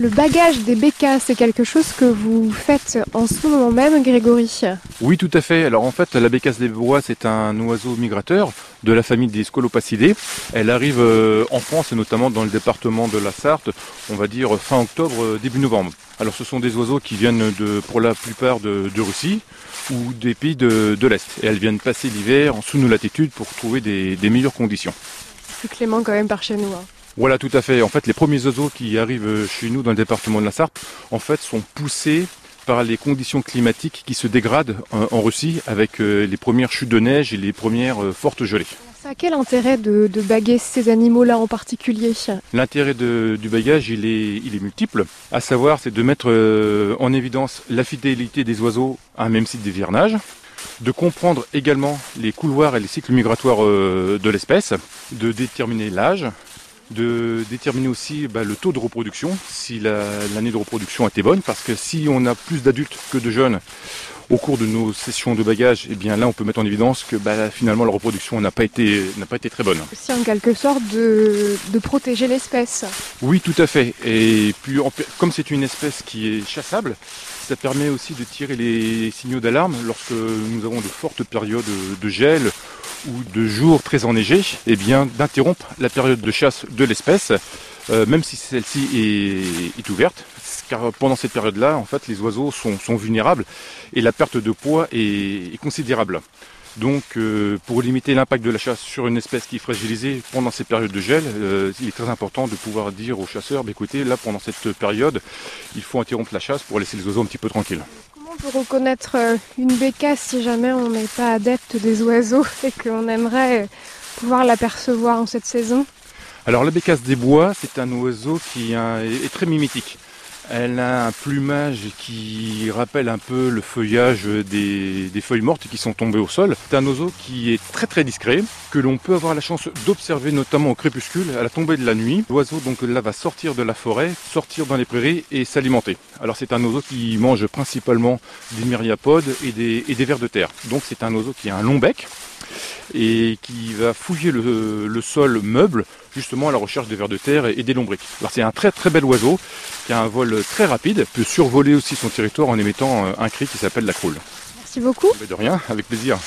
Le bagage des bécasses, c'est quelque chose que vous faites en ce moment même, Grégory Oui, tout à fait. Alors en fait, la bécasse des bois, c'est un oiseau migrateur de la famille des Scolopacidae. Elle arrive euh, en France et notamment dans le département de la Sarthe, on va dire fin octobre, euh, début novembre. Alors ce sont des oiseaux qui viennent de, pour la plupart de, Russie ou des pays de, l'Est. Et elles viennent passer l'hiver en sous nos latitudes pour trouver des, meilleures conditions. Plus clément quand même par chez nous. Hein. Voilà, tout à fait. En fait, les premiers oiseaux qui arrivent chez nous dans le département de la Sarthe, en fait, sont poussés par les conditions climatiques qui se dégradent en Russie avec euh, les premières chutes de neige et les premières euh, fortes gelées. Ça quel intérêt de, baguer ces animaux-là en particulier? L'intérêt du bagage, il est, il est multiple. À savoir, c'est de mettre euh, en évidence la fidélité des oiseaux à un même site d'hivernage, de comprendre également les couloirs et les cycles migratoires de l'espèce, de déterminer l'âge, de déterminer aussi bah, le taux de reproduction, si l'année de reproduction était bonne, parce que si on a plus d'adultes que de jeunes au cours de nos sessions de bagages, eh bien là on peut mettre en évidence que bah, finalement la reproduction n'a pas été n'a pas été très bonne. C'est en quelque sorte de, protéger l'espèce. Oui, tout à fait. Et puis comme c'est une espèce qui est chassable, ça permet aussi de tirer les signaux d'alarme lorsque nous avons de fortes périodes de gel ou de jours très enneigés, eh bien d'interrompre la période de chasse de l'espèce, euh, même si celle-ci est, ouverte, car pendant cette période-là, en fait, les oiseaux sont, vulnérables et la perte de poids est, considérable. Donc, euh, pour limiter l'impact de la chasse sur une espèce qui est fragilisée pendant ces périodes de gel, euh, il est très important de pouvoir dire aux chasseurs, bah, écoutez, là, pendant cette période, il faut interrompre la chasse pour laisser les oiseaux un petit peu tranquilles on peut reconnaître euh, une bécasse si jamais on n'est pas adepte des oiseaux et qu'on aimerait pouvoir l'apercevoir en cette saison Alors la bécasse des bois, c'est un oiseau qui est très mimétique. Elle a un plumage qui rappelle un peu le feuillage des, feuilles mortes qui sont tombées au sol. C'est un oiseau qui est très très discret, que l'on peut avoir la chance d'observer notamment au crépuscule, à la tombée de la nuit. L'oiseau donc là va sortir de la forêt, sortir dans les prairies et s'alimenter. Alors c'est un oiseau qui mange principalement des myriapodes et des, et des vers de terre. Donc c'est un oiseau qui a un long bec, et qui va fouiller le, sol meuble justement à la recherche des vers de terre et, des lombriques. Alors c'est un très très bel oiseau qui a un vol très rapide, peut survoler aussi son territoire en émettant euh, un cri qui s'appelle la croule. Merci beaucoup. de rien, avec plaisir.